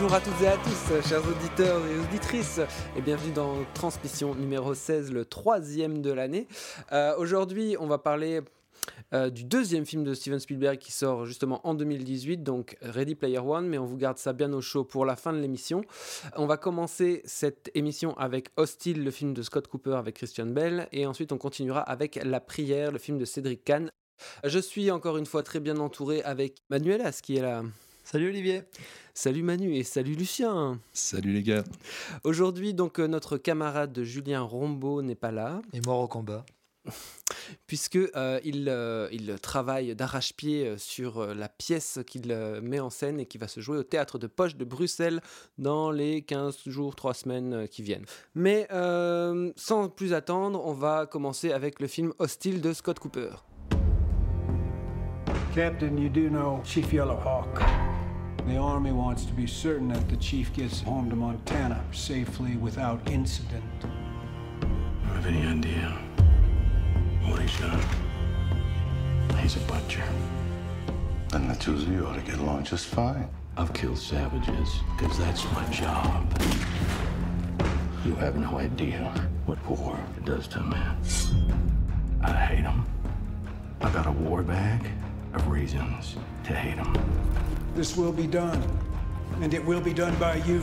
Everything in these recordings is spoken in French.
Bonjour à toutes et à tous, chers auditeurs et auditrices, et bienvenue dans Transmission numéro 16, le troisième de l'année. Euh, Aujourd'hui, on va parler euh, du deuxième film de Steven Spielberg qui sort justement en 2018, donc Ready Player One, mais on vous garde ça bien au chaud pour la fin de l'émission. On va commencer cette émission avec Hostile, le film de Scott Cooper avec Christian Bell, et ensuite on continuera avec La Prière, le film de Cédric Kahn. Je suis encore une fois très bien entouré avec Manuelas qui est là. Salut Olivier. Salut Manu et salut Lucien. Salut les gars. Aujourd'hui, donc, euh, notre camarade Julien Rombaud n'est pas là, Et mort au combat. puisque euh, il, euh, il travaille d'arrache-pied sur euh, la pièce qu'il euh, met en scène et qui va se jouer au théâtre de Poche de Bruxelles dans les 15 jours, 3 semaines euh, qui viennent. Mais euh, sans plus attendre, on va commencer avec le film Hostile de Scott Cooper. Captain, you do know Chief Yellowhawk. The Army wants to be certain that the Chief gets home to Montana safely without incident. I have any idea what he's done? He's a butcher. Then the two of you ought to get along just fine. I've killed savages because that's my job. You have no idea what war does to a man. I hate him. I got a war bag of reasons to hate him. This will be done, and it will be done by you.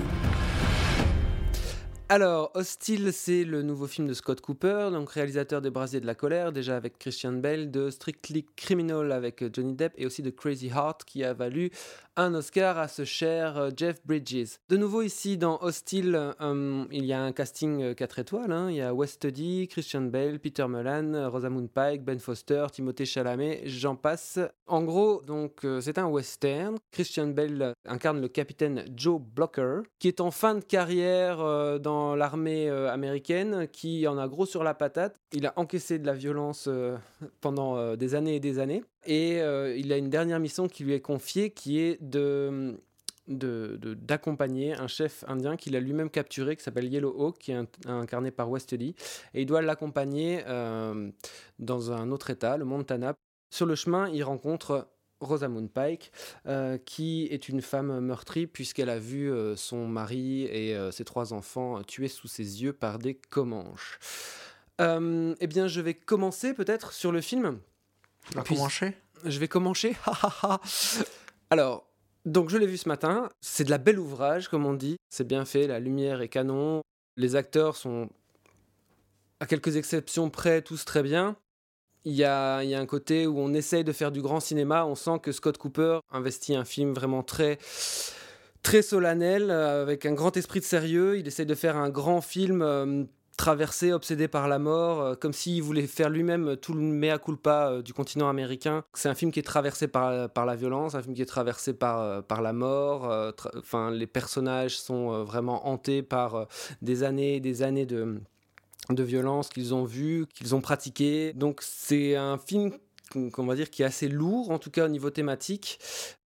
Alors, Hostile, c'est le nouveau film de Scott Cooper, donc réalisateur des Brasiers de la colère, déjà avec Christian Bale, de Strictly Criminal avec euh, Johnny Depp et aussi de Crazy Heart qui a valu un Oscar à ce cher euh, Jeff Bridges. De nouveau ici dans Hostile, euh, il y a un casting 4 étoiles, hein. il y a Wes Studi, Christian Bale, Peter Mullan, Rosamund Pike, Ben Foster, Timothée Chalamet, j'en passe. En gros, donc euh, c'est un western. Christian Bale incarne le capitaine Joe Blocker, qui est en fin de carrière euh, dans l'armée euh, américaine, qui en a gros sur la patate. Il a encaissé de la violence euh, pendant euh, des années et des années. Et euh, il a une dernière mission qui lui est confiée, qui est de d'accompagner un chef indien qu'il a lui-même capturé, qui s'appelle Yellow Hawk, qui est incarné par Westley. Et il doit l'accompagner euh, dans un autre état, le Montana. Sur le chemin, il rencontre Rosamund Pike, euh, qui est une femme meurtrie puisqu'elle a vu son mari et ses trois enfants tués sous ses yeux par des Comanches. Eh bien, je vais commencer peut-être sur le film. Tu vas Puis- commencer Je vais commencer. Alors, donc je l'ai vu ce matin. C'est de la belle ouvrage, comme on dit. C'est bien fait, la lumière est canon. Les acteurs sont, à quelques exceptions près, tous très bien. Il y a, il y a un côté où on essaye de faire du grand cinéma. On sent que Scott Cooper investit un film vraiment très, très solennel, avec un grand esprit de sérieux. Il essaye de faire un grand film euh, traversé, obsédé par la mort, euh, comme s'il voulait faire lui-même tout le mea culpa euh, du continent américain. C'est un film qui est traversé par, par la violence, un film qui est traversé par, euh, la mort. euh, Enfin, les personnages sont euh, vraiment hantés par euh, des années et des années de, de violence qu'ils ont vues, qu'ils ont pratiquées. Donc c'est un film qu'on va dire qui est assez lourd, en tout cas au niveau thématique.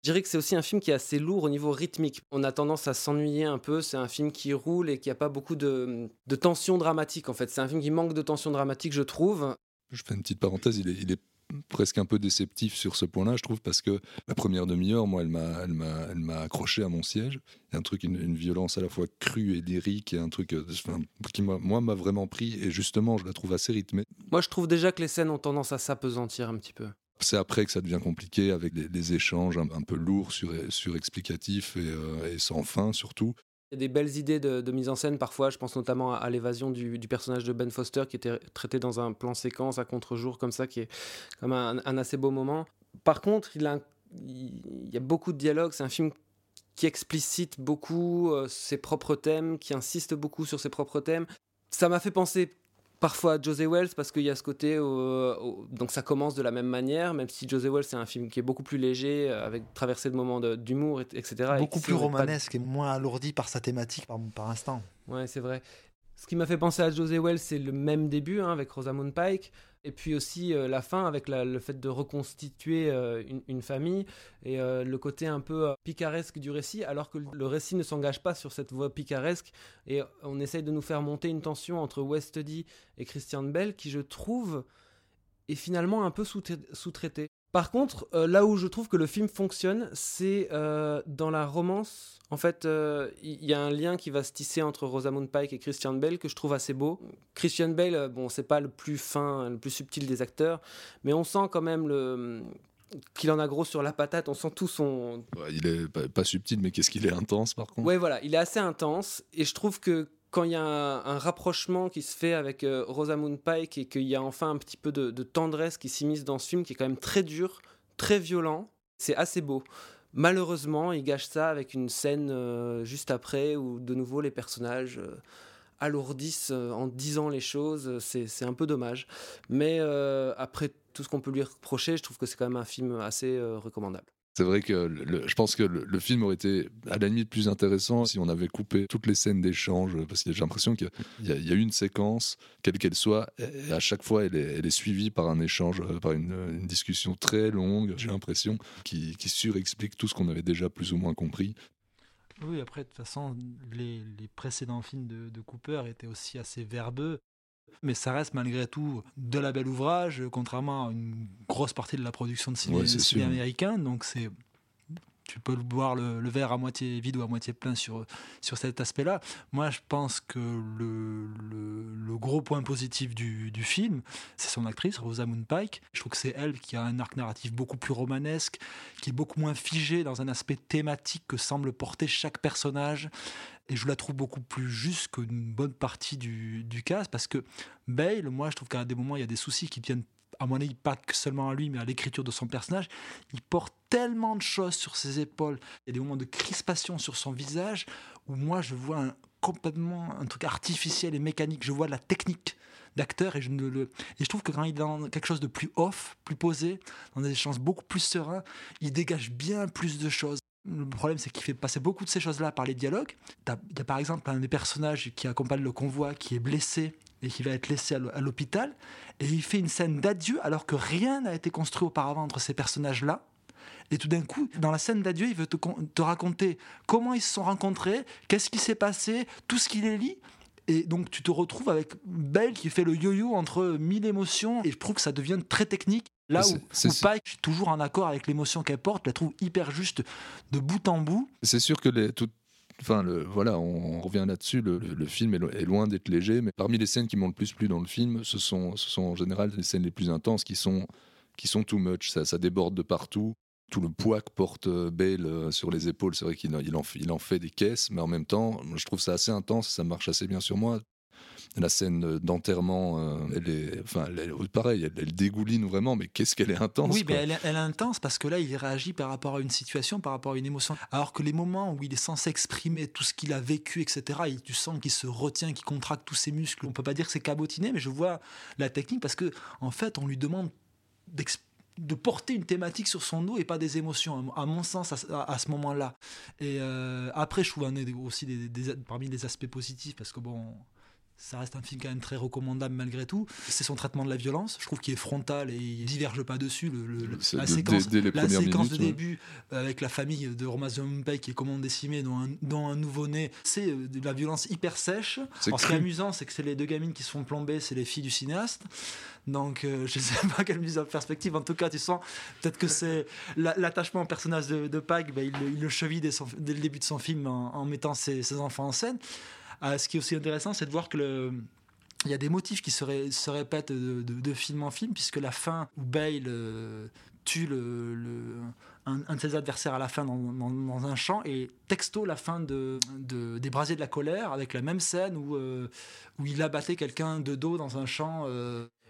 Je dirais que c'est aussi un film qui est assez lourd au niveau rythmique. On a tendance à s'ennuyer un peu. C'est un film qui roule et qui a pas beaucoup de, de tension dramatique en fait. C'est un film qui manque de tension dramatique, je trouve. Je fais une petite parenthèse, il est, il est presque un peu déceptif sur ce point-là, je trouve, parce que la première demi-heure, moi, elle m'a, elle m'a, elle m'a accroché à mon siège. Il y a un truc, une, une violence à la fois crue et lyrique, et un truc euh, enfin, qui, m'a- moi, m'a vraiment pris, et justement, je la trouve assez rythmée. Moi, je trouve déjà que les scènes ont tendance à s'apesantir un petit peu. C'est après que ça devient compliqué, avec des, échanges un, peu lourds, sur, surexplicatifs et, euh, et sans fin, surtout. Il y a des belles idées de, mise en scène parfois. Je pense notamment à, l'évasion du, personnage de Ben Foster qui était traité dans un plan séquence à contre-jour comme ça, qui est comme un, un assez beau moment. Par contre, il, il y a beaucoup de dialogues. C'est un film qui explicite beaucoup euh, ses propres thèmes, qui insiste beaucoup sur ses propres thèmes. Ça m'a fait penser parfois José Wells parce qu'il y a ce côté donc ça commence de la même manière même si José Wells c'est un film qui est beaucoup plus léger avec traversé de moments d'humour etc beaucoup plus romanesque et moins alourdi par sa thématique par, par instant ouais c'est vrai. Ce qui m'a fait penser à José Wells, c'est le même début hein, avec Rosamund Pike, et puis aussi euh, la fin avec le fait de reconstituer euh, une, famille et euh, le côté un peu picaresque du récit, alors que le récit ne s'engage pas sur cette voie picaresque et on essaye de nous faire monter une tension entre Westody et Christian Bell qui, je trouve, est finalement un peu sous-traité. Par contre, euh, là où je trouve que le film fonctionne, c'est euh, dans la romance. En fait, il euh, y, a un lien qui va se tisser entre Rosamund Pike et Christian Bale que je trouve assez beau. Christian Bale, bon, c'est pas le plus fin, le plus subtil des acteurs, mais on sent quand même le qu'il en a gros sur la patate, on sent tout son... il est pas, pas subtil, mais qu'est-ce qu'il est intense par contre Ouais, voilà, il est assez intense, et je trouve que quand il y a un, rapprochement qui se fait avec euh, Rosamund Pike et qu'il y a enfin un petit peu de, tendresse qui s'immisce dans ce film qui est quand même très dur, très violent, c'est assez beau. Malheureusement, il gâche ça avec une scène euh, juste après où de nouveau les personnages euh, alourdissent en disant les choses. C'est un peu dommage. Mais après tout ce qu'on peut lui reprocher, je trouve que c'est quand même un film assez recommandable. C'est vrai que je pense que le, film aurait été à la limite plus intéressant si on avait coupé toutes les scènes d'échange, parce que j'ai l'impression qu'il y, a une séquence, quelle qu'elle soit, et à chaque fois elle est, suivie par un échange, euh, par une, discussion très longue, j'ai l'impression, qui, surexplique tout ce qu'on avait déjà plus ou moins compris. Oui, après, de toute façon, les, précédents films de, de, Cooper étaient aussi assez verbeux mais ça reste malgré tout de la belle ouvrage, contrairement à une grosse partie de la production de cinéma, américain. Donc c'est tu peux voir le, verre à moitié vide ou à moitié plein sur, sur cet aspect-là. Moi, je pense que le, le, gros point positif du, du film, c'est son actrice, Rosamund Pike. Je trouve que c'est elle qui a un arc narratif beaucoup plus romanesque, qui est beaucoup moins figé dans un aspect thématique que semble porter chaque personnage et je la trouve beaucoup plus juste qu'une bonne partie du, du cast parce que Bale, moi je trouve qu'à des moments il y a des soucis qui viennent à mon avis pas seulement à lui mais à l'écriture de son personnage, il porte tellement de choses sur ses épaules, il y a des moments de crispation sur son visage où moi je vois un, complètement un truc artificiel et mécanique, je vois la technique d'acteur et je ne le et je trouve que quand il est dans quelque chose de plus off, plus posé, dans des échanges beaucoup plus sereins, il dégage bien plus de choses. Le problème, c'est qu'il fait passer beaucoup de ces choses-là par les dialogues. Il y a par exemple un des personnages qui accompagne le convoi qui est blessé et qui va être laissé à l'hôpital. Et il fait une scène d'adieu alors que rien n'a été construit auparavant entre ces personnages-là. Et tout d'un coup, dans la scène d'adieu, il veut te, te, raconter comment ils se sont rencontrés, qu'est-ce qui s'est passé, tout ce qui les. Et donc tu te retrouves avec Belle qui fait le yo-yo entre mille émotions et je trouve que ça devient très technique. Là où, Pike, je suis toujours en accord avec l'émotion qu'elle porte, la trouve hyper juste de bout en bout. C'est sûr que les, tout, enfin le, voilà, on, revient là-dessus. Le, film est, loin d'être léger, mais parmi les scènes qui m'ont le plus plu dans le film, ce sont, ce sont en général les scènes les plus intenses qui sont, qui sont too much. Ça, ça déborde de partout tout le poids que porte euh, Bale euh, sur les épaules, c'est vrai qu'il en, il en fait des caisses, mais en même temps, je trouve ça assez intense, ça marche assez bien sur moi. La scène d'enterrement, euh, elle est, enfin, pareil, elle, dégouline vraiment, mais qu'est-ce qu'elle est intense. Oui, mais elle, est intense parce que là, il réagit par rapport à une situation, par rapport à une émotion. Alors que les moments où il est censé exprimer tout ce qu'il a vécu, etc., et tu sens qu'il se retient, qu'il contracte tous ses muscles. On peut pas dire que c'est cabotiné, mais je vois la technique parce que, en fait, on lui demande d'exprimer de porter une thématique sur son dos et pas des émotions, à mon sens, à, ce moment-là. Et euh, après, je trouve aussi des, parmi les aspects positifs, parce que bon, ça reste un film quand même très recommandable malgré tout. C'est son traitement de la violence, je trouve qu'il est frontal et il diverge pas dessus. Le, la séquence, la séquence de début avec la famille de Romain Pike qui est comment décimée, dont un, un nouveau-né, c'est euh, de la violence hyper sèche. ce qui est amusant, c'est que c'est les deux gamines qui se font plomber, c'est les filles du cinéaste. Donc, euh, je ne sais pas quelle mise en perspective. En tout cas, tu sens peut-être que c'est l'attachement au personnage de, de Pike, ben, il, le cheville dès, le début de son film en, mettant ses, ses enfants en scène. Euh, ce qui est aussi intéressant, c'est de voir que il y a des motifs qui se, répètent de, film en film, puisque la fin où Bale euh, tue un, de ses adversaires à la fin dans, un champ, et texto la fin de, des Brasiers de la colère, avec la même scène où, euh, où il abattait quelqu'un de dos dans un champ.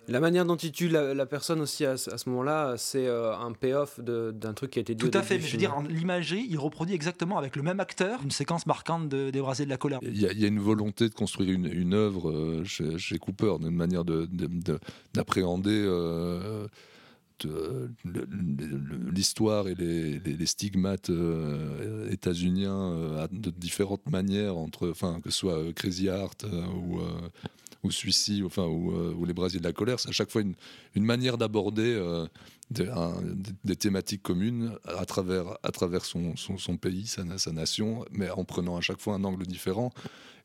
La manière dont il tue la, personne aussi à, ce moment-là, c'est euh, un payoff d'un truc qui a été dit. Tout à fait, mais je veux dire, en l'imagerie, il reproduit exactement avec le même acteur une séquence marquante de, des brasiers de la colère. Il y, a, une volonté de construire une, une œuvre euh, chez, Cooper, d'une manière d'appréhender. Euh, l'histoire et les, stigmates états-uniens de différentes manières, entre, enfin, que ce soit Crazy Art ou ou Suicide, enfin, euh, ou, Les Brasiers de la colère, c'est à chaque fois une, manière d'aborder euh, des, thématiques communes à travers, son, pays, sa, sa, nation, mais en prenant à chaque fois un angle différent.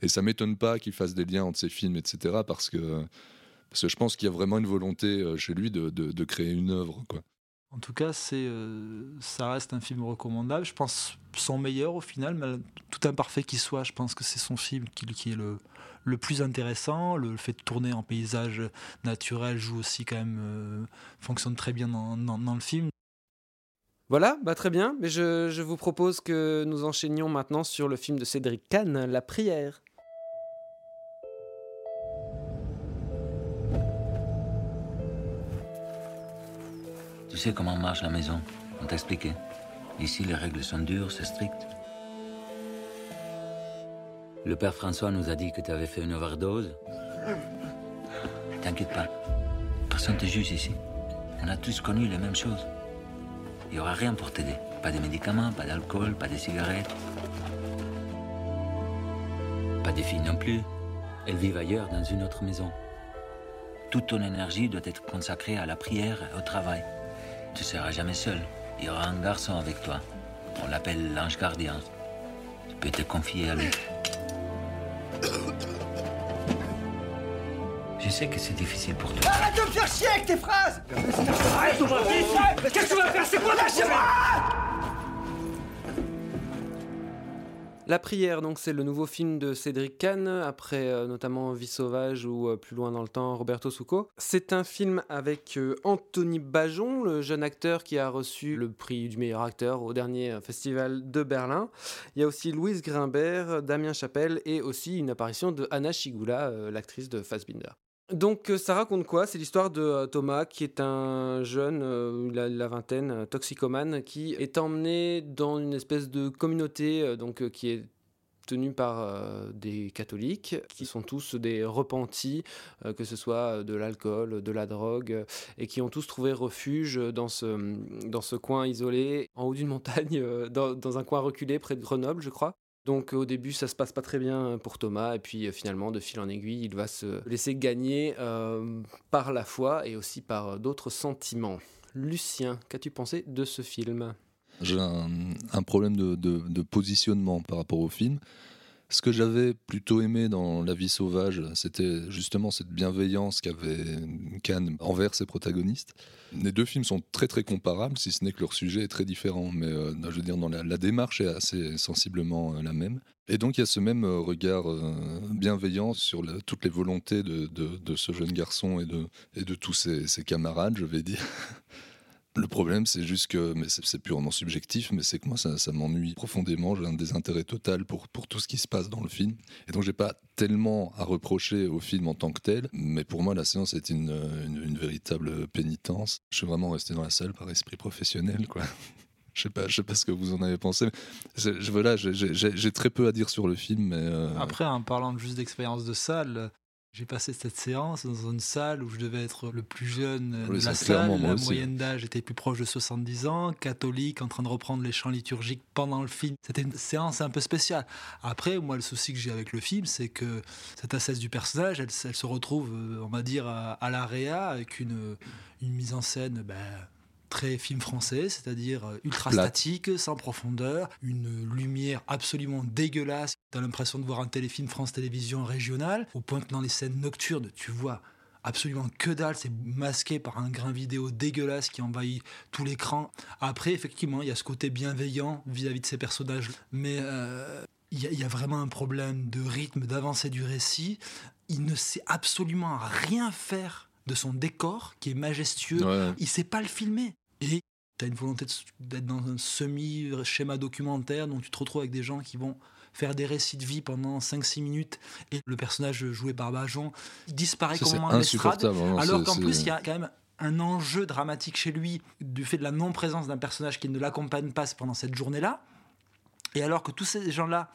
Et ça m'étonne pas qu'il fasse des liens entre ses films, etc., parce que, parce que je pense qu'il y a vraiment une volonté euh, chez lui de, de, créer une œuvre. Quoi. En tout cas, c'est, ça reste un film recommandable. Je pense son meilleur au final, tout imparfait qu'il soit, je pense que c'est son film qui, qui est le, le plus intéressant. Le, fait de tourner en paysage naturel joue aussi quand même, euh, fonctionne très bien dans, le film. Voilà, bah très bien, mais je, je, vous propose que nous enchaînions maintenant sur le film de Cédric Kahn, La prière. Sais comment marche la maison On t'a expliqué. Ici, les règles sont dures, c'est strict. Le père François nous a dit que tu avais fait une overdose. T'inquiète pas. Personne ne te juge ici. On a tous connu les mêmes choses. Il n'y aura rien pour t'aider. Pas de médicaments, pas d'alcool, pas de cigarettes. Pas de filles non plus. Elles vivent ailleurs, dans une autre maison. Toute ton énergie doit être consacrée à la prière et au travail. Tu ne seras jamais seul. Il y aura un garçon avec toi. On l'appelle l'ange gardien. Tu peux te confier à lui. Je sais que c'est difficile pour toi. Arrête de me faire chier avec tes phrases Arrête Qu'est-ce que tu vas faire? C'est quoi la La prière, donc c'est le nouveau film de Cédric Kahn, après euh, notamment Vie sauvage ou euh, plus loin dans le temps Roberto Succo. C'est un film avec euh, Anthony Bajon, le jeune acteur qui a reçu le prix du meilleur acteur au dernier festival de Berlin. Il y a aussi Louise Grimbert, Damien Chapelle et aussi une apparition de Anna Chigula, l'actrice de Fassbinder. Donc ça raconte quoi? C'est l'histoire de Thomas qui est un jeune, il a la vingtaine, toxicomane, qui est emmené dans une espèce de communauté donc qui est tenue par des catholiques qui sont tous des repentis, que ce soit de l'alcool, de la drogue, et qui ont tous trouvé refuge dans ce, dans ce coin isolé, en haut d'une montagne, dans, un coin reculé près de Grenoble, je crois. Donc au début ça se passe pas très bien pour Thomas et puis euh, finalement de fil en aiguille il va se laisser gagner euh, par la foi et aussi par euh, d'autres sentiments. Lucien, qu'as-tu pensé de ce film? J'ai un, problème de, positionnement par rapport au film. Ce que j'avais plutôt aimé dans La vie sauvage, c'était justement cette bienveillance qu'avait Cannes envers ses protagonistes. Les deux films sont très très comparables, si ce n'est que leur sujet est très différent, mais euh, je veux dire, la, démarche est assez sensiblement euh, la même. Et donc il y a ce même euh, regard bienveillant sur toutes les volontés de, ce jeune garçon et de tous ses camarades, je vais dire. Le problème, c'est juste que, mais c'est purement subjectif, mais c'est que moi, ça, m'ennuie profondément. J'ai un désintérêt total pour, pour tout ce qui se passe dans le film. Et donc, j'ai pas tellement à reprocher au film en tant que tel, mais pour moi, la séance est une, une, véritable pénitence. Je suis vraiment resté dans la salle par esprit professionnel, quoi. Je sais pas, je sais pas ce que vous en avez pensé. Je, voilà, j'ai très peu à dire sur le film, mais euh, après, en parlant juste d'expérience de salle, j'ai passé cette séance dans une salle où je devais être le plus jeune de la salle. La moyenne d'âge était plus proche de 70 ans, catholique, en train de reprendre les chants liturgiques pendant le film. C'était une séance un peu spéciale. Après, moi, le souci que j'ai avec le film, c'est que cette assesse du personnage, elle, se retrouve, euh, on va dire, à, à l'AREA avec une, une mise en scène ben, très film français, c'est-à-dire euh, ultra statique, sans profondeur, une lumière absolument dégueulasse. Tu as l'impression de voir un téléfilm France Télévisions régional, au point que dans les scènes nocturnes, tu vois absolument que dalle, c'est masqué par un grain vidéo dégueulasse qui envahit tout l'écran. Après, effectivement, il y a ce côté bienveillant vis-à-vis de ces personnages, mais euh, il y, a vraiment un problème de rythme, d'avancée du récit. Il ne sait absolument rien faire de son décor qui est majestueux. Il sait pas le filmer. Et tu as une volonté d'être dans un semi-schéma documentaire, donc tu te retrouves avec des gens qui vont faire des récits de vie pendant 5-6 minutes et le personnage joué par Bajon disparaît Ça, complètement de l'estrade. Alors qu'en plus, il y a quand même un enjeu dramatique chez lui du fait de la non-présence d'un personnage qui ne l'accompagne pas pendant cette journée-là. Et alors que tous ces gens-là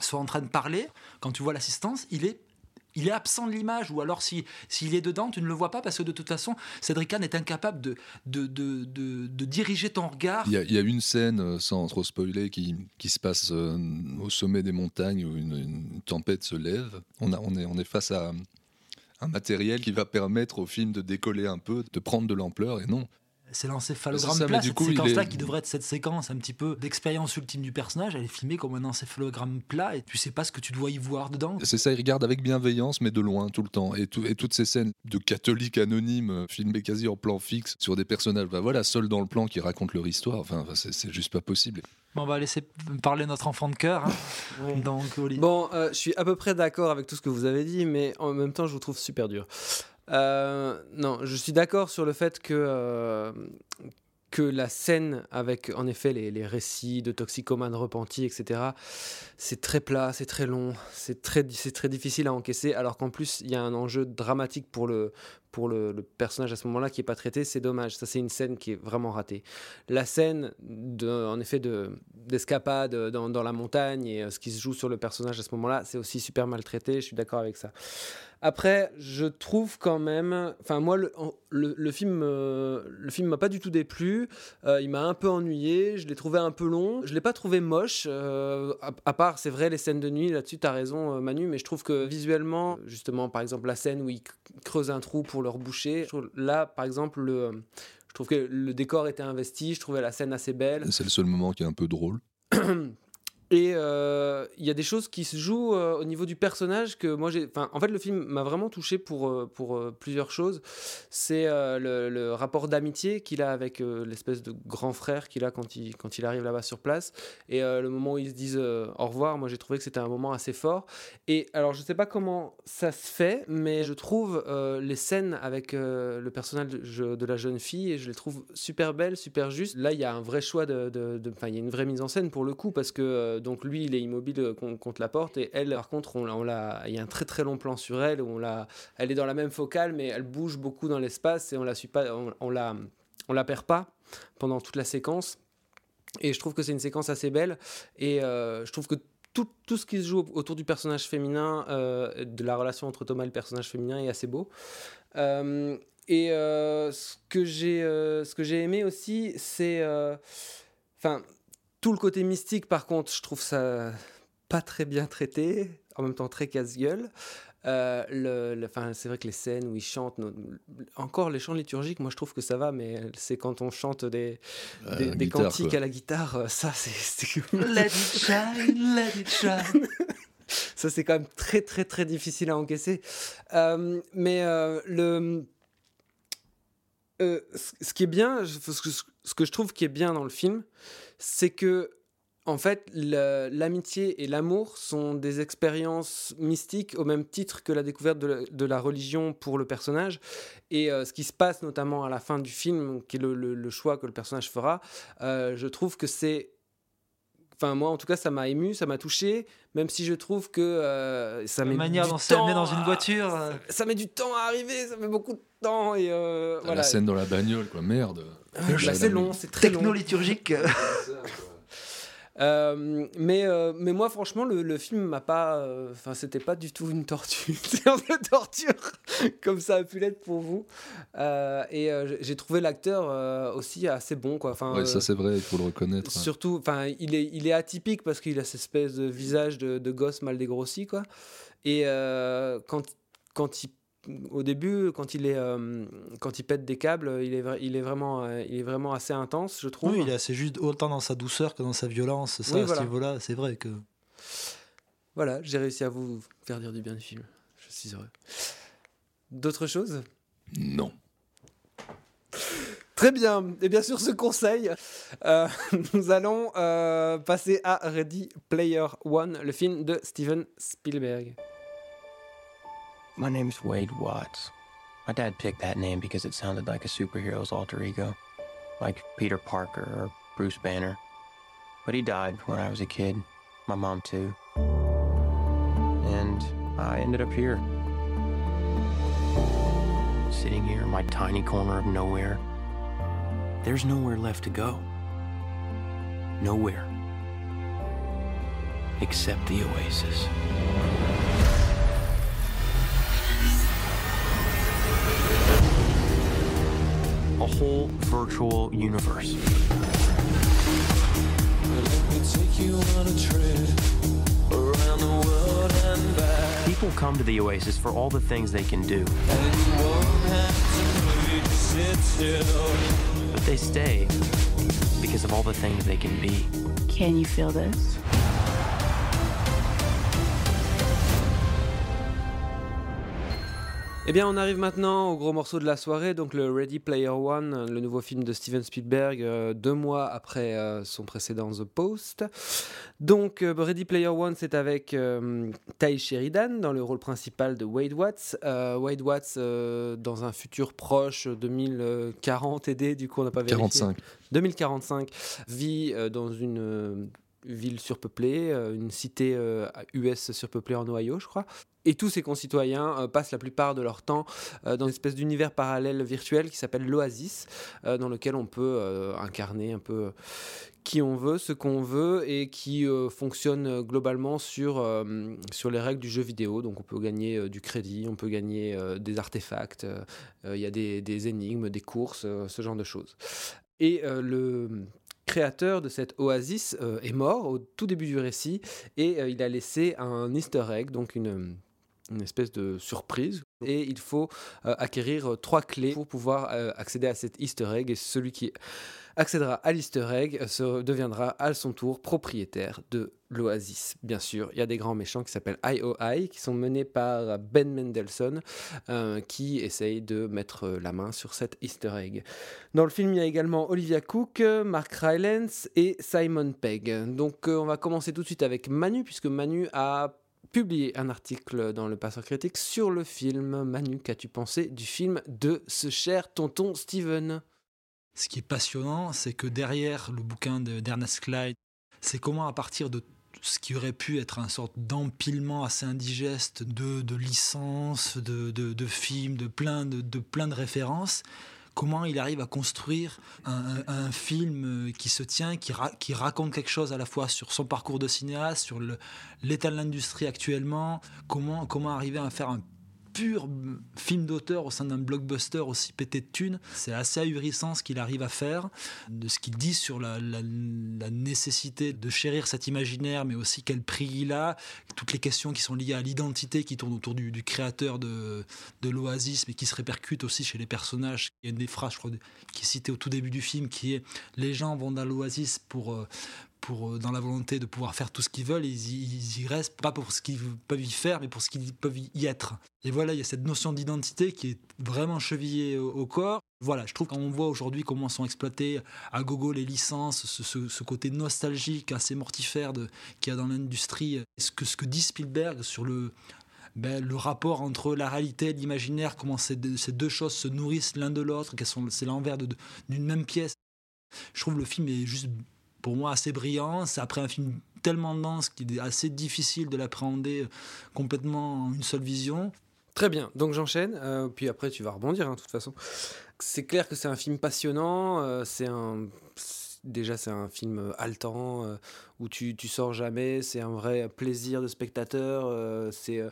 sont en train de parler, quand tu vois l'assistance, il est, il est absent de l'image, ou alors si- s'il est dedans, tu ne le vois pas parce que de toute façon, Cédric Kahn est incapable de, de, de, de- diriger ton regard. Il y, a, il y a une scène, euh, sans trop spoiler, qui, qui se passe euh, au sommet des montagnes où une, une tempête se lève. On, a, on, est, on est face à un matériel qui va permettre au film de décoller un peu, de prendre de l'ampleur, et non. C'est l'encéphalogramme plat, cette séquence-là est- qui devrait être cette séquence un petit peu d'expérience ultime du personnage, elle est filmée comme un encéphalogramme plat et tu sais pas ce que tu dois y voir dedans. C'est ça, il regarde avec bienveillance, mais de loin, tout le temps. Et, tout- et toutes ces scènes de catholiques anonymes, euh, filmées quasi en plan fixe, sur des personnages, bah voilà, seuls dans le plan qui racontent leur histoire, enfin, c'est c'est juste pas possible. Bon, on va laisser parler notre enfant de cœur. hein. Donc, Oli. Bon, euh, je suis à peu près d'accord avec tout ce que vous avez dit, mais en même temps, je vous trouve super dur. Euh, non, je suis d'accord sur le fait que, euh, que la scène avec, en effet, les, récits de toxicomanes repentis, etc., c'est très plat, c'est très long, c'est très, très difficile à encaisser, alors qu'en plus, il y a un enjeu dramatique pour le, pour le, personnage à ce moment-là qui n'est pas traité, c'est dommage. Ça, c'est une scène qui est vraiment ratée. La scène, en effet, de, d'escapade dans, la montagne et euh, ce qui se joue sur le personnage à ce moment-là, c'est aussi super mal traité, je suis d'accord avec ça. Après, je trouve quand même, enfin moi, le, le, le film, euh, le film m'a pas du tout déplu. Euh, il m'a un peu ennuyé. Je l'ai trouvé un peu long. Je l'ai pas trouvé moche. euh, à, à part, c'est vrai, les scènes de nuit. Là-dessus, tu as raison, euh, Manu. Mais je trouve que visuellement, justement, par exemple, la scène où ils creusent un trou pour leur boucher. je trouve- là, par exemple, le, je trouve que le décor était investi. Je trouvais la scène assez belle. C'est le seul moment qui est un peu drôle. Et euh, il y a des choses qui se jouent euh, au niveau du personnage que moi j'ai. Enfin, en fait, le film m'a vraiment touché pour, euh, plusieurs choses. C'est le, rapport d'amitié qu'il a avec l'espèce de grand frère qu'il a quand il, arrive là-bas sur place. Et le moment où ils se disent au revoir, moi j'ai trouvé que c'était un moment assez fort. Et alors, je sais pas comment ça se fait, mais je trouve les scènes avec le personnage de, de la jeune fille, et je les trouve super belles, super justes. Là, il y a un vrai choix de. Enfin, il y a une vraie mise en scène pour le coup, parce que donc lui, il est immobile euh, con- contre la porte, et elle, par contre, on. Il y a un très très long plan sur elle, on l'a. Elle est dans la même focale, mais elle bouge beaucoup dans l'espace, et on la suit pas. On, la. On la perd pas pendant toute la séquence. Et je trouve que c'est une séquence assez belle. Et euh, je trouve que tout, tout ce qui se joue autour du personnage féminin, euh, de la relation entre Thomas et le personnage féminin est assez beau. Et ce que j'ai ce que j'ai aimé aussi, c'est. Enfin, tout le côté mystique, par contre, je trouve ça pas très bien traité, en même temps très casse-gueule. Euh, le, le- 'fin, c'est vrai que les scènes où ils chantent, no- encore les chants liturgiques, moi je trouve que ça va, mais c'est quand on chante des, Euh, des, la des guitare, cantiques quoi. à la guitare, euh, ça c'est. Let it shine, let it shine. ça c'est quand même très très très difficile à encaisser. Euh, mais euh, le, euh, ce qui est bien, je- ce que, ce que je trouve qui est bien dans le film, c'est que en fait l'amitié et l'amour sont des expériences mystiques au même titre que la découverte de la, religion pour le personnage. Et euh, ce qui se passe notamment à la fin du film, qui est le choix que le personnage fera, euh, je trouve que c'est Enfin, moi, en tout cas, ça m'a ému, ça m'a touché, même si je trouve que euh, ça La met manière du dont c'est amené temps dans une à- voiture. euh, Ça met du temps à arriver, ça met beaucoup de temps et euh, voilà. La scène dans la bagnole, quoi, merde. Ah, bah, c'est long, c'est très long. Techno-liturgique. Euh, mais, euh, mais moi, franchement, le, le film m'a pas. euh, Enfin, c'était pas du tout une torture, une torture, comme ça a pu l'être pour vous. Et j'ai- trouvé l'acteur aussi assez bon, quoi. Enfin, Ouais, ça c'est vrai, il faut le reconnaître. ouais. Surtout, enfin, il est, il est atypique parce qu'il a cette espèce de visage de, de gosse mal dégrossi, quoi. Et quand, quand il, au début, quand il est, euh, quand il pète des câbles, il est, vra- il est vraiment, euh, il est vraiment assez intense, je trouve. Oui, il est assez juste autant dans sa douceur que dans sa violence. Ça, Oui, à voilà. ce niveau-là, c'est vrai que. Voilà, j'ai réussi à vous faire dire du bien du film. Je suis heureux. D'autres choses? Non. Très bien. Et bien sûr, ce conseil, euh, nous allons euh, passer à Ready Player One, le film de Steven Spielberg. My name's Wade Watts. My dad picked that name because it sounded like a superhero's alter ego, like Peter Parker or Bruce Banner. But he died when I was a kid. My mom, too. And I ended up here. Sitting here in my tiny corner of nowhere. There's nowhere left to go. Nowhere. Except the oasis. A whole virtual universe. People come to the Oasis for all the things they can do. But they stay because of all the things they can be. Can you feel this? Eh bien, on arrive maintenant au gros morceau de la soirée, donc le Ready Player One, le nouveau film de Steven Spielberg, euh, deux mois après euh, son précédent The Post. Donc, euh, Ready Player One, c'est avec Ty Sheridan dans le rôle principal de Wade Watts. Wade Watts, dans un futur proche, 2040 aidé, du coup, on n'a pas vérifié. 45. 2045, vit dans une ville surpeuplée, euh, une cité euh, US surpeuplée en Ohio, je crois. Et tous ses concitoyens euh, passent la plupart de leur temps euh, dans une espèce d'univers parallèle virtuel qui s'appelle l'Oasis, euh, dans lequel on peut euh, incarner un peu qui on veut, ce qu'on veut, et qui euh, fonctionne euh, globalement sur, euh, sur les règles du jeu vidéo. Donc on peut gagner euh, du crédit, on peut gagner euh, des artefacts, euh, euh, il y a des, des énigmes, des courses, euh, ce genre de choses. Et euh, le créateur de cette oasis euh, est mort au tout début du récit et euh, il a laissé un easter egg, donc une, une espèce de surprise. Et il faut euh, acquérir euh, trois clés pour pouvoir euh, accéder à cet easter egg. Et celui qui accédera à l'easter egg se deviendra à son tour propriétaire de l'Oasis. Bien sûr, il y a des grands méchants qui s'appellent IOI, qui sont menés par Ben Mendelssohn, qui essaye de mettre la main sur cet easter egg. Dans le film, il y a également Olivia Cook, Mark Rylance et Simon Pegg. Donc on va commencer tout de suite avec Manu, puisque Manu a publié un article dans le Passeur Critique sur le film. Manu, qu'as-tu pensé du film de ce cher tonton Steven? Ce qui est passionnant, c'est que derrière le bouquin de- d'Ernest Clyde, c'est comment à partir de ce qui aurait pu être un sorte d'empilement assez indigeste de, licences, de, films, de plein de références, comment il arrive à construire un, film euh, qui se tient, qui, ra- qui raconte quelque chose à la fois sur son parcours de cinéaste, sur l'état de l'industrie actuellement, comment, comment arriver à faire un pur film d'auteur au sein d'un blockbuster aussi pété de thunes. C'est assez ahurissant ce qu'il arrive à faire, de ce qu'il dit sur la, nécessité de chérir cet imaginaire, mais aussi quel prix il a, toutes les questions qui sont liées à l'identité qui tournent autour du, créateur de, l'Oasis, mais qui se répercutent aussi chez les personnages. Il y a une des phrases, je crois, qui est citée au tout début du film, qui est « Les gens vont dans l'Oasis pour... euh, dans la volonté de pouvoir faire tout ce qu'ils veulent, ils y, restent pas pour ce qu'ils peuvent y faire, mais pour ce qu'ils peuvent y être. Et voilà, il y a cette notion d'identité qui est vraiment chevillée au, corps. Voilà, je trouve qu'on voit aujourd'hui comment sont exploitées à gogo les licences, ce, côté nostalgique assez mortifère qu'il y a dans l'industrie. Ce que, ce que dit Spielberg sur le, ben, le rapport entre la réalité et l'imaginaire, comment ces deux, ces deux choses se nourrissent l'un de l'autre, qu'elles sont c'est l'envers d'une même pièce? Je trouve le film est juste pour moi assez brillant. C'est après un film tellement dense qu'il est assez difficile de l'appréhender complètement en une seule vision. Très bien, donc j'enchaîne, euh, puis après tu vas rebondir, hein, de toute façon. C'est clair que c'est un film passionnant, euh, c'est Déjà, c'est un film euh, haletant, euh, où tu, tu sors jamais, c'est un vrai plaisir de spectateur, euh, c'est...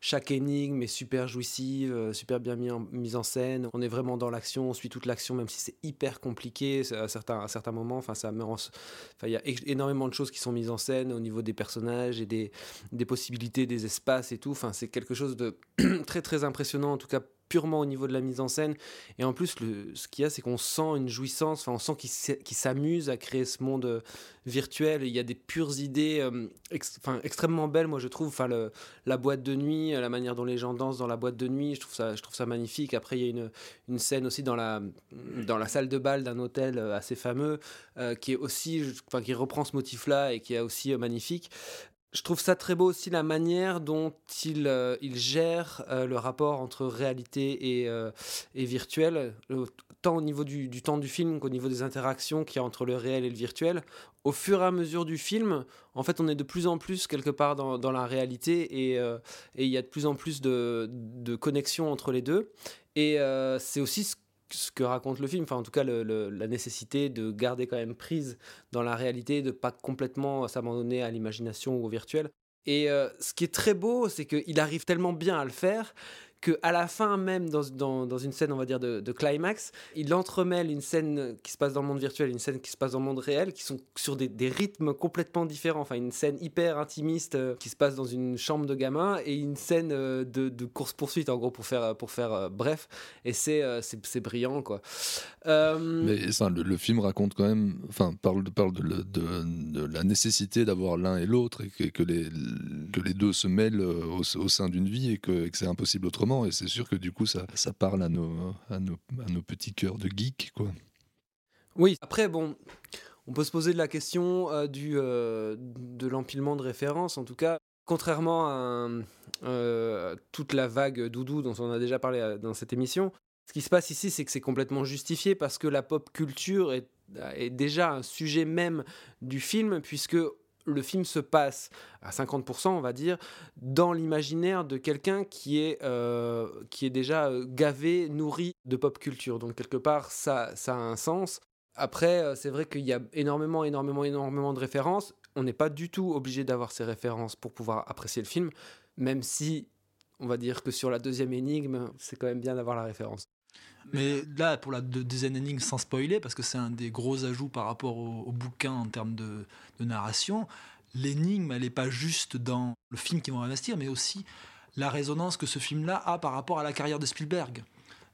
chaque énigme est super jouissive, euh, super bien mis en- mise en scène. On est vraiment dans l'action, on suit toute l'action, même si c'est hyper compliqué à certains, à certains moments. Enfin, ça il y a énormément de choses qui sont mises en scène au niveau des personnages et des, des possibilités, des espaces et tout. Enfin, c'est quelque chose de très très impressionnant, en tout cas purement au niveau de la mise en scène. Et en plus, ce qu'il y a, c'est qu'on sent une jouissance, enfin, on sent qu'il s'amuse à créer ce monde euh, virtuel. Il y a des pures idées euh, extrêmement belles, moi je trouve. Enfin, la boîte de nuit, euh, la manière dont les gens dansent dans la boîte de nuit, je trouve ça, je trouve ça magnifique. Après, il y a une, scène aussi dans la, dans la salle de bal d'un hôtel assez fameux, qui est aussi, enfin, qui reprend ce motif-là et qui est aussi magnifique. Je trouve ça très beau aussi la manière dont il, euh, il gère euh, le rapport entre réalité et, euh, et virtuel. Tant au niveau du, du temps du film qu'au niveau des interactions qu'il y a entre le réel et le virtuel. Au fur et à mesure du film, en fait, on est de plus en plus quelque part dans, la réalité et et il y a de plus en plus de, de connexions entre les deux. Et c'est aussi ce ce que raconte le film, enfin en tout cas la nécessité de garder quand même prise dans la réalité, de pas complètement s'abandonner à l'imagination ou au virtuel. Et euh, ce qui est très beau, c'est qu'il arrive tellement bien à le faire que à la fin même dans, dans, dans, une scène on va dire de, climax il entremêle une scène qui se passe dans le monde virtuel et une scène qui se passe dans le monde réel qui sont sur des, rythmes complètement différents. Enfin une scène hyper intimiste euh, qui se passe dans une chambre de gamin et une scène euh, de, de course poursuite en gros pour faire pour faire euh, bref. Et c'est euh, c'est brillant quoi. Euh, mais le, film raconte quand même enfin parle parle de, de, la nécessité d'avoir l'un et l'autre et que, les que les deux se mêlent au, au sein d'une vie et que, que c'est impossible autrement et c'est sûr que du coup ça, parle à nos, petits cœurs de geek quoi. Oui, après bon, on peut se poser la question euh, du, euh, de l'empilement de références en tout cas. Contrairement à euh, toute la vague doudou dont on a déjà parlé dans cette émission, ce qui se passe ici, c'est que c'est complètement justifié parce que la pop culture est déjà un sujet même du film, puisque le film se passe à 50%, on va dire, dans l'imaginaire de quelqu'un qui, est, euh, qui est déjà gavé, nourri de pop culture. Donc, quelque part, ça, ça a un sens. Après, euh, c'est vrai qu'il y a énormément, énormément, énormément de références. On n'est pas du tout obligé d'avoir ces références pour pouvoir apprécier le film, même si on va dire que sur la deuxième énigme, c'est quand même bien d'avoir la référence. Mais là, pour la deuxième énigme, sans spoiler, parce que c'est un des gros ajouts par rapport au, au bouquin en termes de, de narration, l'énigme, elle n'est pas juste dans le film qu'ils vont investir, mais aussi la résonance que ce film-là a par rapport à la carrière de Spielberg.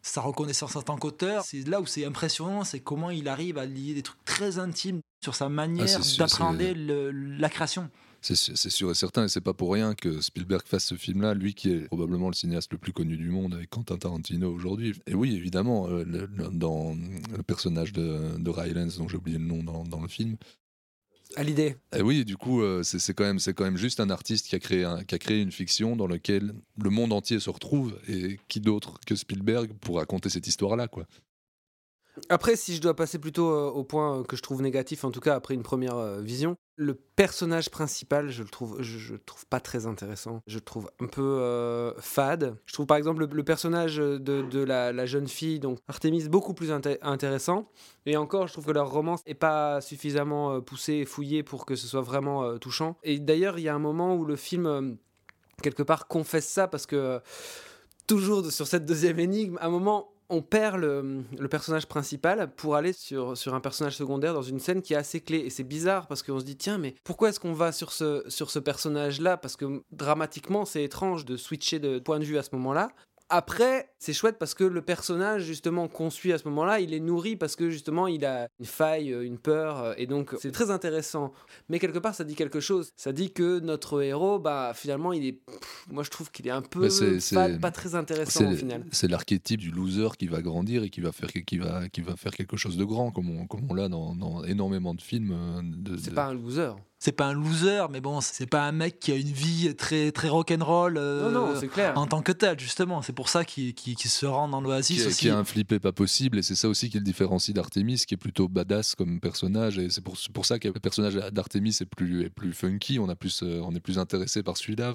Sa reconnaissance en tant qu'auteur, c'est là où c'est impressionnant, c'est comment il arrive à lier des trucs très intimes sur sa manière ah, d'appréhender la création c'est sûr et certain, et c'est pas pour rien que Spielberg fasse ce film-là, lui qui est probablement le cinéaste le plus connu du monde avec Quentin Tarantino aujourd'hui. Et oui, évidemment, euh, le, le, dans le personnage de, de Rylance, dont j'ai oublié le nom dans, dans le film, à l'idée. Et oui, du coup, euh, c'est quand même c'est quand même juste un artiste qui a créé un, qui a créé une fiction dans laquelle le monde entier se retrouve et qui d'autre que Spielberg pour raconter cette histoire-là, quoi. Après, si je dois passer plutôt euh, au point que je trouve négatif, en tout cas après une première euh, vision, le personnage principal, je le trouve, je, je trouve pas très intéressant. Je le trouve un peu euh, fade. Je trouve par exemple le, le personnage de, la, jeune fille, donc Artemis, beaucoup plus inté intéressant. Et encore, je trouve que leur romance est pas suffisamment euh, poussée et fouillée pour que ce soit vraiment euh, touchant. Et d'ailleurs, il y a un moment où le film euh, quelque part confesse ça parce que euh, toujours sur cette deuxième énigme, à un moment on perd le, personnage principal pour aller sur, sur un personnage secondaire dans une scène qui est assez clé. Et c'est bizarre parce qu'on se dit, tiens, mais pourquoi est-ce qu'on va sur ce, sur ce personnage-là? Parce que dramatiquement, c'est étrange de switcher de point de vue à ce moment-là. Après, c'est chouette parce que le personnage, justement, qu'on suit à ce moment-là, il est nourri parce que, justement, il a une faille, une peur, et donc c'est très intéressant. Mais quelque part, ça dit quelque chose. Ça dit que notre héros, bah, finalement, il est. Pff, moi, je trouve qu'il est un peu fade, pas très intéressant au final. C'est l'archétype du loser qui va grandir et qui va faire, qui va, qui va faire quelque chose de grand, comme on, comme on l'a dans, dans, énormément de films. euh, De, c'est de... pas un loser c'est pas un loser, mais bon, c'est pas un mec qui a une vie très très rock'n'roll euh, non, non, c'est clair. en tant que tel, justement. C'est pour ça qu'il qu qu se rend dans l'Oasis aussi. Qui a un flippé pas possible, et c'est ça aussi qui le différencie d'Artemis, qui est plutôt badass comme personnage, et c'est pour, pour ça que le personnage d'Artemis est plus, est plus funky, on, a plus, euh, on est plus intéressé par celui-là.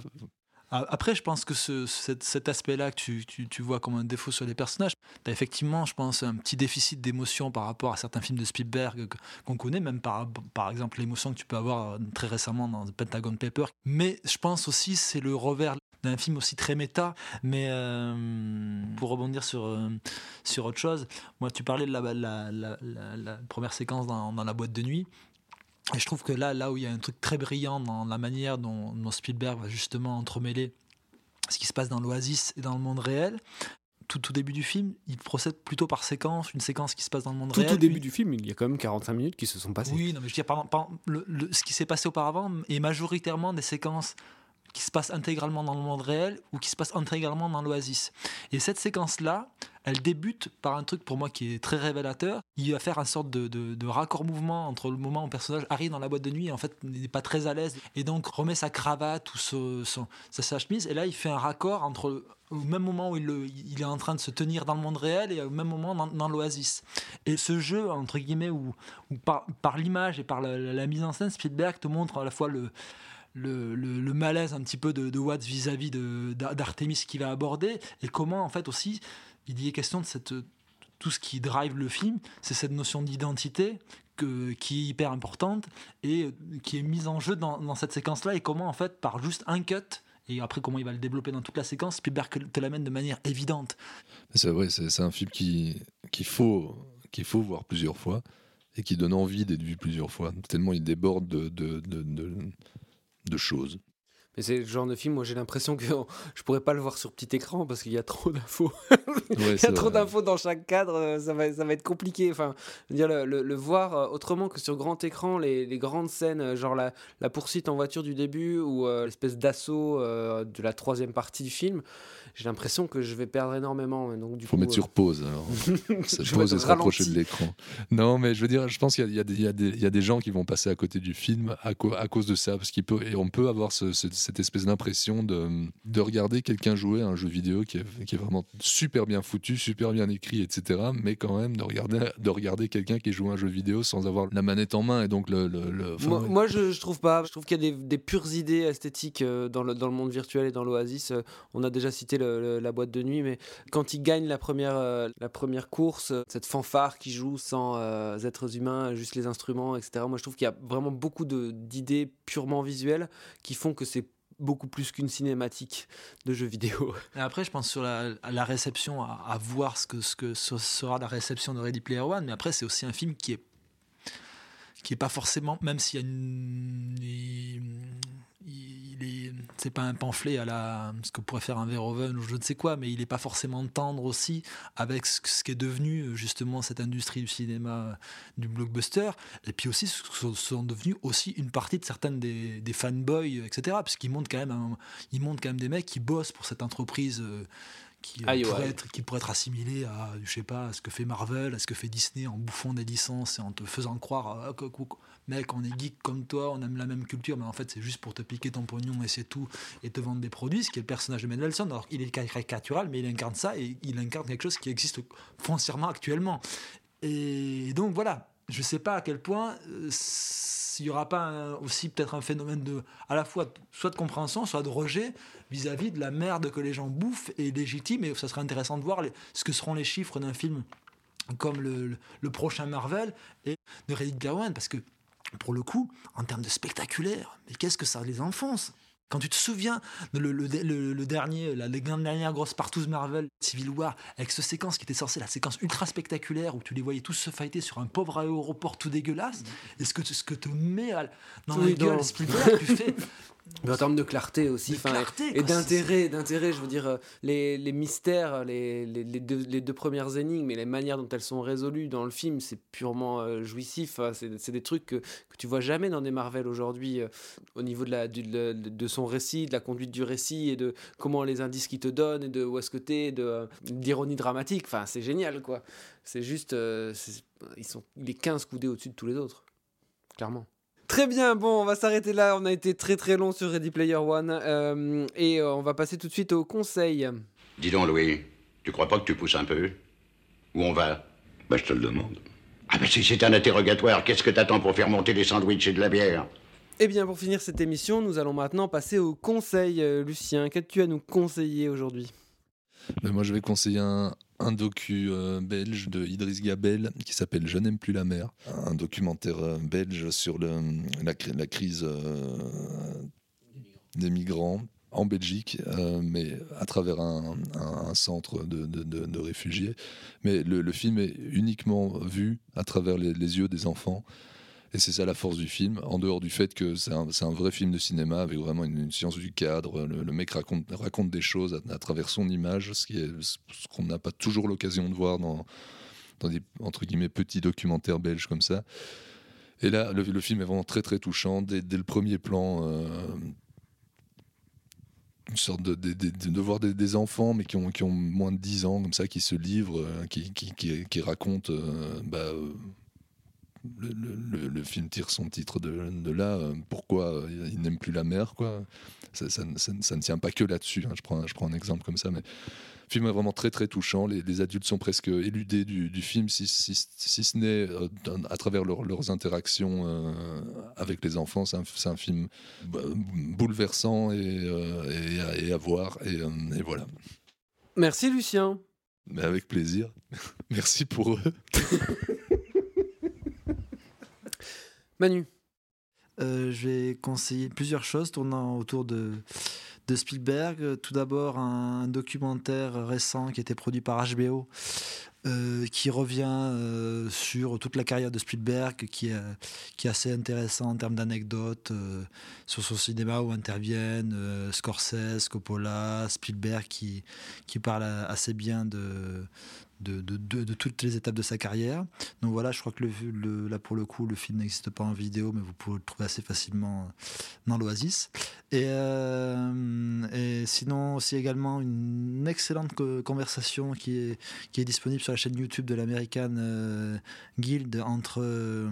Après, je pense que ce, cet, aspect-là que tu, vois comme un défaut sur les personnages, tu as effectivement, je pense, un petit déficit d'émotion par rapport à certains films de Spielberg qu'on connaît, même par, exemple l'émotion que tu peux avoir euh, très récemment dans Pentagon Paper. Mais je pense aussi c'est le revers d'un film aussi très méta. Mais euh, pour rebondir sur, euh, sur autre chose, moi, tu parlais de la, première séquence dans la boîte de nuit. Et je trouve que là, là où il y a un truc très brillant dans la manière dont, dont Spielberg va justement entremêler ce qui se passe dans l'Oasis et dans le monde réel, tout au début du film, il procède plutôt par séquence, une séquence qui se passe dans le monde tout réel. Tout au début lui... du film, il y a quand même 45 minutes qui se sont passées. Oui, non, mais je veux dire, par, par, le, le, ce qui s'est passé auparavant est majoritairement des séquences qui se passent intégralement dans le monde réel ou qui se passent intégralement dans l'Oasis. Et cette séquence-là, elle débute par un truc pour moi qui est très révélateur. Il va faire un sorte de, raccord mouvement entre le moment où le personnage arrive dans la boîte de nuit et en fait n'est pas très à l'aise et donc remet sa cravate ou sa, chemise et là il fait un raccord entre au même moment où il, est en train de se tenir dans le monde réel et au même moment dans, l'oasis. Et ce jeu, entre guillemets, où, par l'image et par la, mise en scène, Spielberg te montre à la fois le, le, malaise un petit peu de, Watts vis-à-vis d'Artemis qu'il va aborder et comment en fait aussi il y est question de cette tout ce qui drive le film, c'est cette notion d'identité qui est hyper importante et qui est mise en jeu dans, cette séquence-là et comment en fait par juste un cut et après comment il va le développer dans toute la séquence, Spielberg te l'amène de manière évidente. C'est vrai, c'est un film qui qu'il faut qu'il faut voir plusieurs fois et qui donne envie d'être vu plusieurs fois tellement il déborde de, de, de, de choses. Mais c'est le genre de film, moi j'ai l'impression que je pourrais pas le voir sur petit écran parce qu'il y a trop d'infos. il y a trop d'infos dans chaque cadre, euh, ça va, ça va être compliqué. Enfin, dire, le, le, voir euh, autrement que sur grand écran, les, les grandes scènes, euh, genre la, la, poursuite en voiture du début ou l'espèce d'assaut de la troisième partie du film, j'ai l'impression que je vais perdre énormément. Donc, du faut mettre sur pause alors. Ça pause et se rapprocher de l'écran. Non, mais je veux dire, je pense qu'il y, y, y, a des gens qui vont passer à côté du film à, à cause de ça, parce qu'il peut et on peut avoir ce, ce cette espèce d'impression de, de regarder quelqu'un jouer à un jeu vidéo qui est, qui est, vraiment super bien foutu, super bien écrit, etc. Mais quand même de regarder, de regarder quelqu'un qui joue à un jeu vidéo sans avoir la manette en main. Et donc le, le, moi, je, je, trouve pas. Je trouve qu'il y a des, des, pures idées esthétiques euh, dans le, dans le monde virtuel et dans l'Oasis. Euh, on a déjà cité la boîte de nuit, mais quand il gagne la première, euh, la première course, cette fanfare qui joue sans êtres humains, juste les instruments, etc. Moi, je trouve qu'il y a vraiment beaucoup d'idées purement visuelles qui font que c'est beaucoup plus qu'une cinématique de jeux vidéo. Et après, je pense sur la, réception, à, voir ce que, ce que sera la réception de Ready Player One, mais après, c'est aussi un film qui est qui est pas forcément, même s'il y a une, c'est pas un pamphlet à la ce que pourrait faire un Verhoeven ou je ne sais quoi, mais il n'est pas forcément tendre aussi avec ce, ce qui est devenu justement cette industrie du cinéma euh, du blockbuster, et puis aussi ce que sont devenus aussi une partie de certaines des, des fanboys, etc. Puisqu'ils montrent quand même, ils montrent quand même des mecs qui bossent pour cette entreprise. Euh, qui, pourrait être, qui pourrait être assimilé à, je sais pas, à ce que fait Marvel, à ce que fait Disney en bouffant des licences et en te faisant croire, mec, on est geek comme toi, on aime la même culture, mais en fait, c'est juste pour te piquer ton pognon et c'est tout, et te vendre des produits, ce qui est le personnage de Mendelssohn. Alors, il est caricatural, mais il incarne ça et il incarne quelque chose qui existe foncièrement actuellement. Et donc, voilà, je sais pas à quel point. Euh, s'il n'y aura pas aussi peut-être un phénomène de à la fois soit de compréhension soit de rejet vis-à-vis de la merde que les gens bouffent et légitime et ça serait intéressant de voir ce que seront les chiffres d'un film comme le, prochain Marvel et de Reddit Gawain parce que pour le coup, en termes de spectaculaire, mais qu'est-ce que ça les enfonce? Quand tu te souviens de le, le, dernier, la, dernière grosse partouze Marvel, Civil War, avec ce séquence qui était censée la séquence ultra spectaculaire où tu les voyais tous se fighter sur un pauvre aéroport tout dégueulasse, et ce que, ce que te met dans la gueule Spielberg, tu fais mais en termes de clarté aussi, et d'intérêt, d'intérêt, je veux dire, euh, les, les mystères, les, les, les, deux, les, deux, premières énigmes et les manières dont elles sont résolues dans le film, c'est purement euh, jouissif. C'est des trucs que, que, tu vois jamais dans des Marvel aujourd'hui, euh, au niveau de, la, de, de, son récit, de la conduite du récit et de comment les indices qu'il te donne et de où est-ce que t'es, d'ironie dramatique. Enfin, c'est génial, quoi. C'est juste, ils sont les 15 coudées au-dessus de tous les autres, clairement. Très bien, bon, on va s'arrêter là. On a été très très long sur Ready Player One. Euh, et euh, on va passer tout de suite au conseil. Dis donc, Louis, tu crois pas que tu pousses un peu? Où on va? Bah, je te le demande. Ah, mais si c'est un interrogatoire, qu'est-ce que t'attends pour faire monter des sandwichs et de la bière? Eh bien, pour finir cette émission, nous allons maintenant passer au conseil. Euh, Lucien, qu'as-tu à nous conseiller aujourd'hui? Ben, Moi, je vais conseiller un, un docu euh, belge de Idriss Gabel qui s'appelle Je n'aime plus la mer, un documentaire euh, belge sur la, la, crise euh, des migrants en Belgique, mais à travers un, un, centre de, de, réfugiés. Mais le, le, film est uniquement vu à travers les yeux des enfants. Et c'est ça la force du film, en dehors du fait que c'est un, un, vrai film de cinéma avec vraiment une, science du cadre. Le, mec raconte, raconte des choses à, travers son image, ce qu'on n'a pas toujours l'occasion de voir dans, dans des entre guillemets petits documentaires belges comme ça. Et là, le, film est vraiment très très touchant dès, dès le premier plan. Euh, sorte de, de, de, voir des, enfants, mais qui ont, qui ont moins de 10 ans, comme ça, qui se livrent, qui, qui, qui, qui racontent. Bah, le, le, le, film tire son titre de, de là. pourquoi il n'aime plus la mer, quoi. Ça, ça, ça, ça, ne tient pas que là-dessus. Hein. Je, prends, je prends un exemple comme ça, mais le film est vraiment très très touchant. Les, les adultes sont presque éludés du, du film, si, si, si ce n'est euh, à travers leur, leurs interactions euh, avec les enfants. C'est un, un, film bouleversant et, euh, et, et, à voir. Et, et voilà. Merci Lucien. Mais avec plaisir. Merci pour eux. Manu. Euh, je vais conseiller plusieurs choses tournant autour de, Spielberg. Tout d'abord, un documentaire récent qui a été produit par HBO. Euh, qui revient euh, sur toute la carrière de Spielberg, qui est, assez intéressant en termes d'anecdotes euh, sur son cinéma où interviennent euh, Scorsese, Coppola, Spielberg, qui parle assez bien de, de, toutes les étapes de sa carrière. Donc voilà, je crois que le, là pour le coup, le film n'existe pas en vidéo, mais vous pouvez le trouver assez facilement dans l'Oasis. Et, euh, et, sinon aussi également une excellente conversation qui est, qui est disponible sur la chaîne YouTube de l'American euh, Guild entre, euh,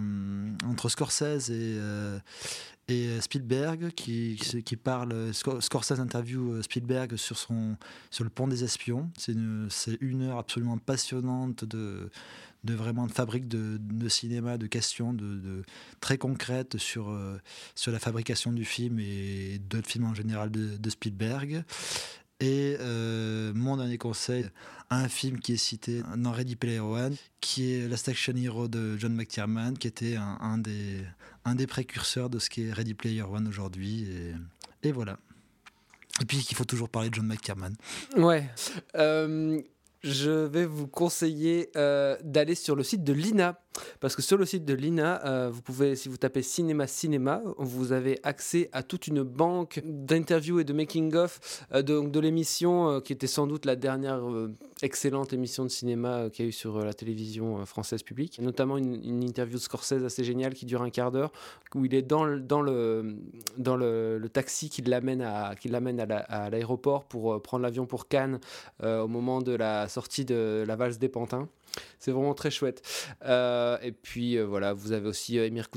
entre Scorsese et, et Spielberg qui, parle, Scorsese interview Spielberg sur, son, sur le pont des espions. C'est une, heure absolument passionnante de, de vraiment de fabrique de, cinéma, de questions de, très concrètes sur, euh, sur la fabrication du film et d'autres films en général de, Spielberg. Et euh, mon dernier conseil, un film qui est cité dans Ready Player One, qui est Last Action Hero de John McTiernan, qui était un, des, un des précurseurs de ce qui est Ready Player One aujourd'hui. Et, voilà. Et puis qu'il faut toujours parler de John McTiernan. Ouais. Euh, je vais vous conseiller euh, d'aller sur le site de l'INA. Parce que sur le site de l'INA, euh, vous pouvez, si vous tapez cinéma cinéma, vous avez accès à toute une banque d'interviews et de making-of euh, de, l'émission euh, qui était sans doute la dernière excellente émission de cinéma qu'il y a eu sur la télévision française publique. Notamment une, interview de Scorsese assez géniale qui dure un quart d'heure, où il est dans le, dans le, dans le, taxi qui l'amène à, qui l'amène à l'aéroport la, pour prendre l'avion pour Cannes au moment de la sortie de La valse des pantins. C'est vraiment très chouette. Euh, et puis euh, voilà, vous avez aussi euh, Emir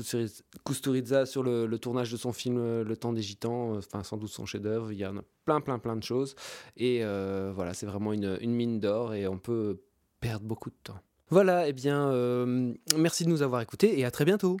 Kusturica sur le, tournage de son film euh, Le Temps des Gitans, enfin sans doute son chef-d'œuvre. Il y en a plein, plein, plein de choses. Et euh, voilà, c'est vraiment une, une mine d'or et on peut perdre beaucoup de temps. Voilà, et eh bien, merci de nous avoir écoutés et à très bientôt.